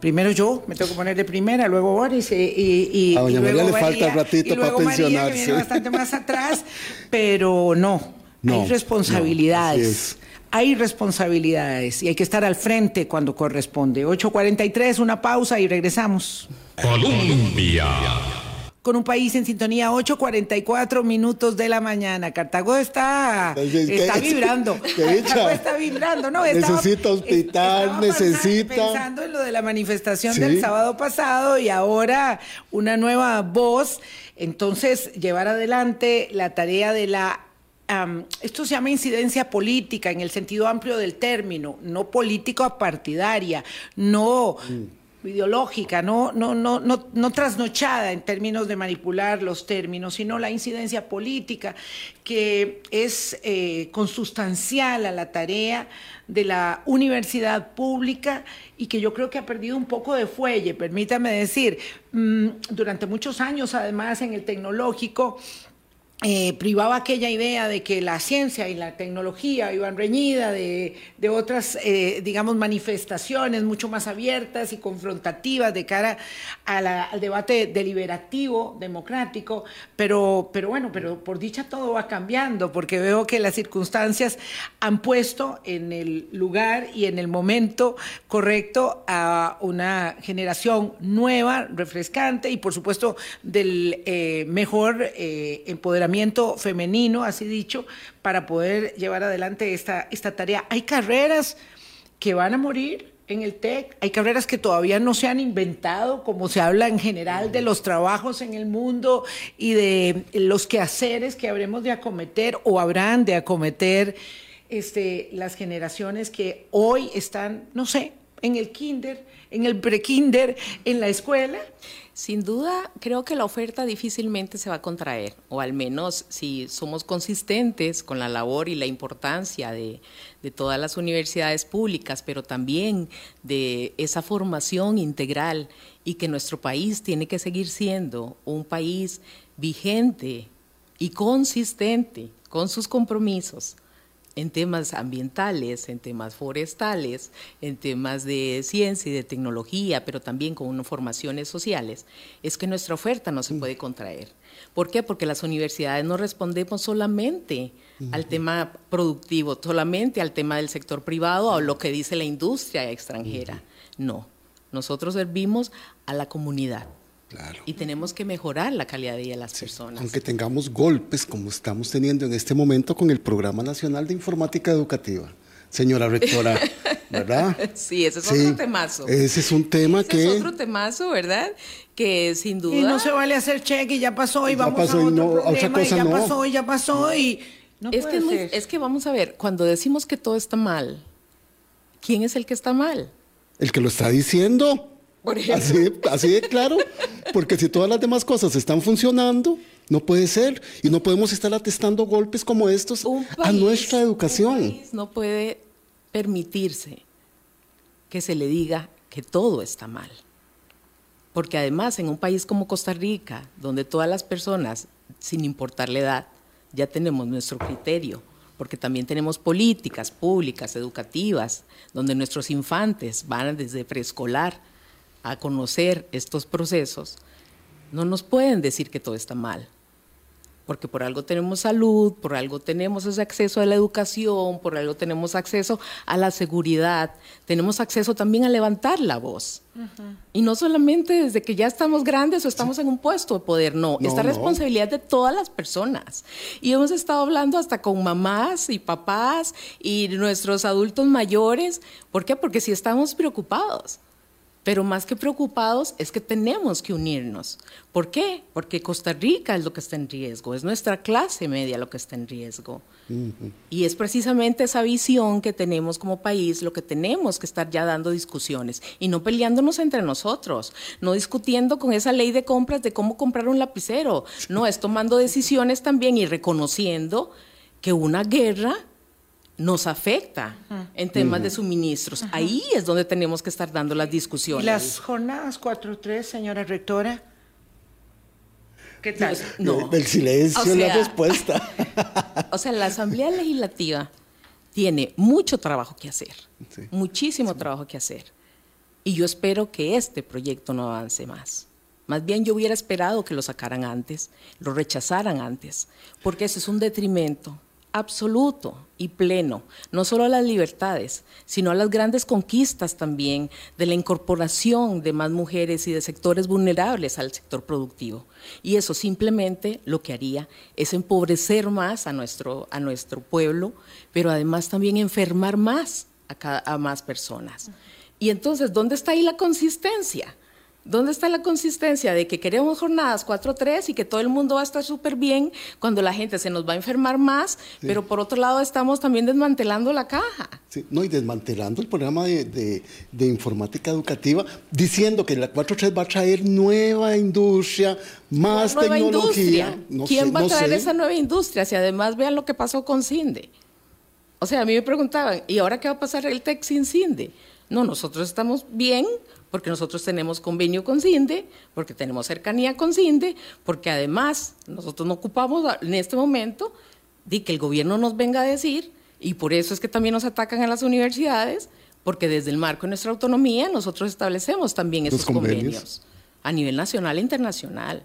primero yo, me tengo que poner de primera, luego Boris y, y, a doña María le falta ratito para pensionarse. María, que bastante más atrás, pero no, hay responsabilidades. Hay responsabilidades y hay que estar al frente cuando corresponde. 8.43, una pausa y regresamos. Colombia con un país en sintonía, 8.44 minutos de la mañana. Cartago está, está vibrando. Cartago está vibrando, ¿no? necesita hospital, necesita... Pensando en lo de la manifestación del sábado pasado y ahora una nueva voz. Entonces, llevar adelante la tarea de la esto se llama incidencia política en el sentido amplio del término, no político partidaria, no mm. ideológica, no, no, no, no, no trasnochada en términos de manipular los términos, sino la incidencia política que es eh, consustancial a la tarea de la universidad pública y que yo creo que ha perdido un poco de fuelle, permítame decir, mm, durante muchos años además en el tecnológico eh, privaba aquella idea de que la ciencia y la tecnología iban reñida de, otras, eh, digamos, manifestaciones mucho más abiertas y confrontativas de cara al debate deliberativo, democrático, pero, pero bueno, pero por dicha todo va cambiando, porque veo que las circunstancias han puesto en el lugar y en el momento correcto a una generación nueva, refrescante y por supuesto del eh, mejor empoderamiento femenino, así dicho, para poder llevar adelante esta, esta tarea. Hay carreras que van a morir en el TEC, hay carreras que todavía no se han inventado, como se habla en general de los trabajos en el mundo y de los quehaceres que habremos de acometer o habrán de acometer este, las generaciones que hoy están, no sé, en el kinder, en el pre-kinder, en la escuela. Sin duda, creo que la oferta difícilmente se va a contraer, o al menos si somos consistentes con la labor y la importancia de, todas las universidades públicas, pero también de esa formación integral y que nuestro país tiene que seguir siendo un país vigente y consistente con sus compromisos en temas ambientales, en temas forestales, en temas de ciencia y de tecnología, pero también con formaciones sociales, es que nuestra oferta no se puede contraer. ¿Por qué? Porque las universidades no respondemos solamente al tema productivo, solamente al tema del sector privado o lo que dice la industria extranjera. No, nosotros servimos a la comunidad. Y tenemos que mejorar la calidad de vida de las personas. Aunque tengamos golpes como estamos teniendo en este momento con el Programa Nacional de Informática Educativa. Señora rectora, ¿verdad? Sí, ese es otro temazo. Ese es un tema ese que... Es otro temazo, ¿verdad? Que sin duda... Y no se vale hacer cheque y ya pasó y vamos a otro no, problema y ya pasó y ya pasó y... No es, que es que vamos a ver, cuando decimos que todo está mal, ¿quién es el que está mal? El que lo está diciendo. Así, así de claro, porque si todas las demás cosas están funcionando, no puede ser. Y no podemos estar atestando golpes como estos a nuestra educación. no puede permitirse que se le diga que todo está mal. Porque además en un país como Costa Rica, donde todas las personas, sin importar la edad, ya tenemos nuestro criterio, porque también tenemos políticas públicas, educativas, donde nuestros infantes van desde preescolar a conocer estos procesos, no nos pueden decir que todo está mal, porque por algo tenemos salud, por algo tenemos ese acceso a la educación, por algo tenemos acceso a la seguridad, tenemos acceso también a levantar la voz. Y no solamente desde que ya estamos grandes o estamos en un puesto de poder, no, esta responsabilidad de todas las personas. Y hemos estado hablando hasta con mamás y papás y nuestros adultos mayores. ¿Por qué? Porque si estamos preocupados. Pero más que preocupados es que tenemos que unirnos. ¿Por qué? Porque Costa Rica es lo que está en riesgo, es nuestra clase media lo que está en riesgo. Y es precisamente esa visión que tenemos como país lo que tenemos que estar ya dando discusiones y no peleándonos entre nosotros, no discutiendo con esa ley de compras de cómo comprar un lapicero, no, es tomando decisiones también y reconociendo que una guerra nos afecta en temas de suministros. Ahí es donde tenemos que estar dando las discusiones. ¿Y las jornadas 4-3, señora rectora? ¿Qué tal? No. El silencio la respuesta. O sea, la Asamblea Legislativa tiene mucho trabajo que hacer, muchísimo trabajo que hacer. Y yo espero que este proyecto no avance más. Más bien yo hubiera esperado que lo sacaran antes, lo rechazaran antes, porque eso es un detrimento absoluto y pleno, no solo a las libertades, sino a las grandes conquistas también de la incorporación de más mujeres y de sectores vulnerables al sector productivo. Y eso simplemente lo que haría es empobrecer más a nuestro, a nuestro pueblo, pero además también enfermar más a, a más personas. Y entonces, ¿dónde está ahí la consistencia? ¿Dónde está la consistencia de que queremos jornadas 4-3 y que todo el mundo va a estar súper bien cuando la gente se nos va a enfermar más, pero por otro lado estamos también desmantelando la caja? Sí, no, y desmantelando el programa de, informática educativa, diciendo que la 4-3 va a traer nueva industria, más tecnología. ¿Quién va a traer esa nueva industria? Si además vean lo que pasó con CINDE. O sea, a mí me preguntaban, ¿y ahora qué va a pasar el TEC sin CINDE? No, nosotros estamos bien porque nosotros tenemos convenio con CINDE, porque tenemos cercanía con CINDE, porque además nosotros no ocupamos en este momento de que el gobierno nos venga a decir, y por eso es que también nos atacan a las universidades, porque desde el marco de nuestra autonomía nosotros establecemos también esos convenios a nivel nacional e internacional.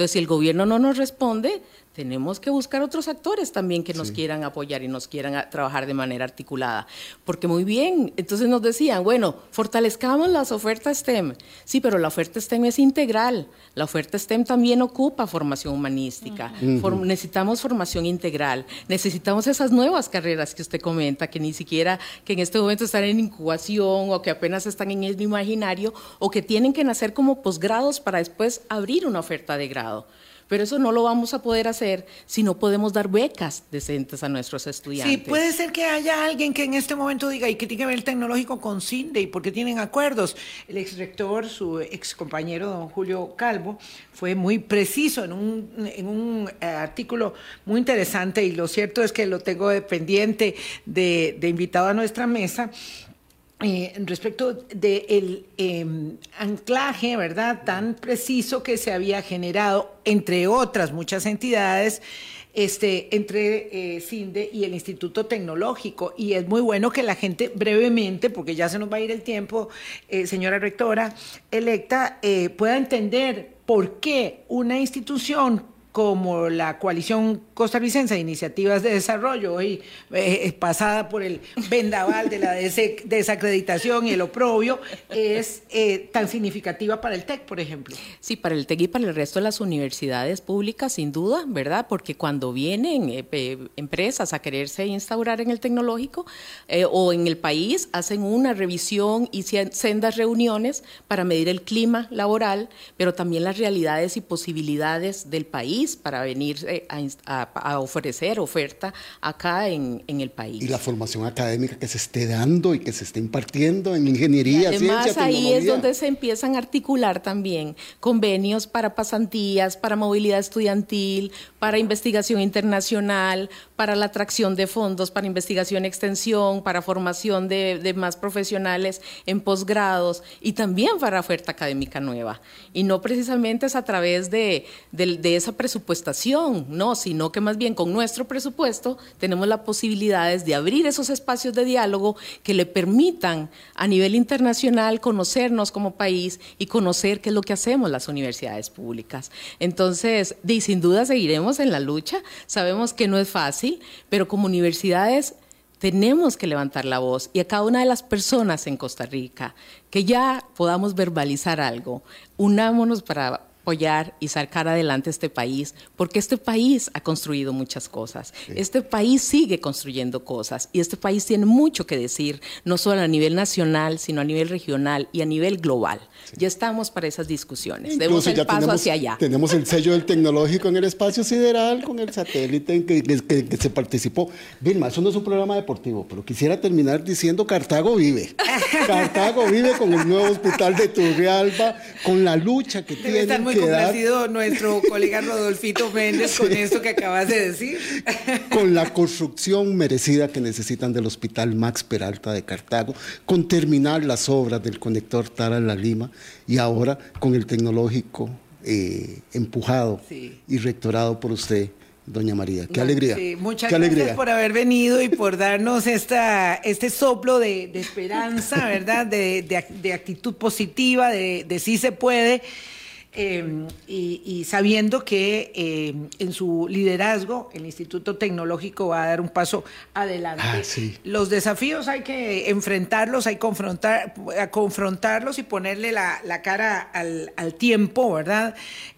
Entonces, si el gobierno no nos responde, tenemos que buscar otros actores también que nos quieran apoyar y nos quieran trabajar de manera articulada. Porque muy bien, entonces nos decían, bueno, fortalezcamos las ofertas STEM. Sí, pero la oferta STEM es integral. La oferta STEM también ocupa formación humanística. necesitamos formación integral. Necesitamos esas nuevas carreras que usted comenta, que ni siquiera, que en este momento están en incubación o que apenas están en el imaginario o que tienen que nacer como posgrados para después abrir una oferta de grado. Pero eso no lo vamos a poder hacer si no podemos dar becas decentes a nuestros estudiantes. Sí, puede ser que haya alguien que en este momento diga, ¿y qué tiene que ver el tecnológico con CINDE? ¿Y por qué tienen acuerdos? El ex rector, su ex compañero don Julio Calvo, fue muy preciso en un, en un eh, artículo muy interesante y lo cierto es que lo tengo pendiente de, de invitado a nuestra mesa eh, respecto del em, anclaje, ¿verdad?, tan preciso que se había generado, entre otras muchas entidades, este, entre eh, CINDE y el Instituto Tecnológico. Y es muy bueno que la gente brevemente, porque ya se nos va a ir el tiempo, eh, señora rectora electa, pueda entender por qué una institución como la coalición costarricense de iniciativas de desarrollo, hoy eh, pasada por el vendaval de la desacreditación y el oprobio, es eh, tan significativa para el TEC, por ejemplo. Sí, para el TEC y para el resto de las universidades públicas, sin duda, ¿verdad? Porque cuando vienen eh, empresas a quererse instaurar en el tecnológico o en el país, hacen una revisión y sendas reuniones para medir el clima laboral, pero también las realidades y posibilidades del país para venir eh, a, ofrecer oferta acá en, el país. Y la formación académica que se esté dando y que se esté impartiendo en ingeniería, además, ahí es donde se empiezan a articular también convenios para pasantías, para movilidad estudiantil, para investigación internacional, para la atracción de fondos, para investigación y extensión, para formación de, más profesionales en posgrados y también para oferta académica nueva. Y no precisamente es a través de, de esa no, sino que más bien con nuestro presupuesto tenemos las posibilidades de abrir esos espacios de diálogo que le permitan a nivel internacional conocernos como país y conocer qué es lo que hacemos las universidades públicas. Entonces, sin duda seguiremos en la lucha, sabemos que no es fácil, pero como universidades tenemos que levantar la voz y a cada una de las personas en Costa Rica que ya podamos verbalizar algo, unámonos para apoyar y sacar adelante este país, porque este país ha construido muchas cosas. Este país sigue construyendo cosas y este país tiene mucho que decir, no solo a nivel nacional, sino a nivel regional y a nivel global. Ya estamos para esas discusiones. Demos el paso hacia allá. Tenemos el sello del tecnológico en el espacio sideral con el satélite en que, que, se participó. Vilma, eso no es un programa deportivo, pero quisiera terminar diciendo Cartago vive. Cartago vive con el nuevo hospital de Turrialba, con la lucha que tiene muy complacido nuestro colega Rodolfito Méndez con esto que acabas de decir. Con la construcción merecida que necesitan del Hospital Max Peralta de Cartago, con terminar las obras del conector Tara La Lima y ahora con el tecnológico eh, empujado y rectorado por usted doña María. Qué alegría. muchas gracias por haber venido y por darnos esta, este soplo de, esperanza, ¿verdad? De, actitud positiva, de, de sí se puede. Em, y, sabiendo que em, en su liderazgo el Instituto Tecnológico va a dar un paso adelante. Ah, Los desafíos hay que enfrentarlos, hay que confrontar, confrontarlos y ponerle la, cara al, al, tiempo, ¿verdad?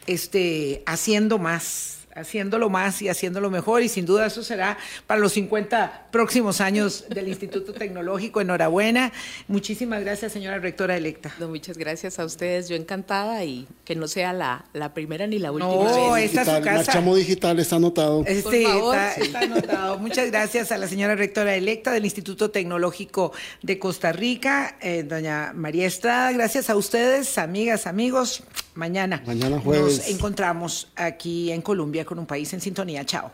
Este, haciendo más haciéndolo más y haciéndolo mejor y sin duda eso será para los 50 próximos años del Instituto Tecnológico. Enhorabuena. Muchísimas gracias, señora rectora electa. muchas gracias a ustedes. Yo encantada y que no sea la, la primera ni la última. No, esta es su casa. Marchamo Digital está anotado. Este, Está, anotado. Muchas gracias a la señora rectora electa del Instituto Tecnológico de Costa Rica, eh, doña María Estrada. Gracias a ustedes, amigas, amigos. Mañana, Mañana jueves. nos encontramos aquí en Colombia con un país en sintonía. Chao.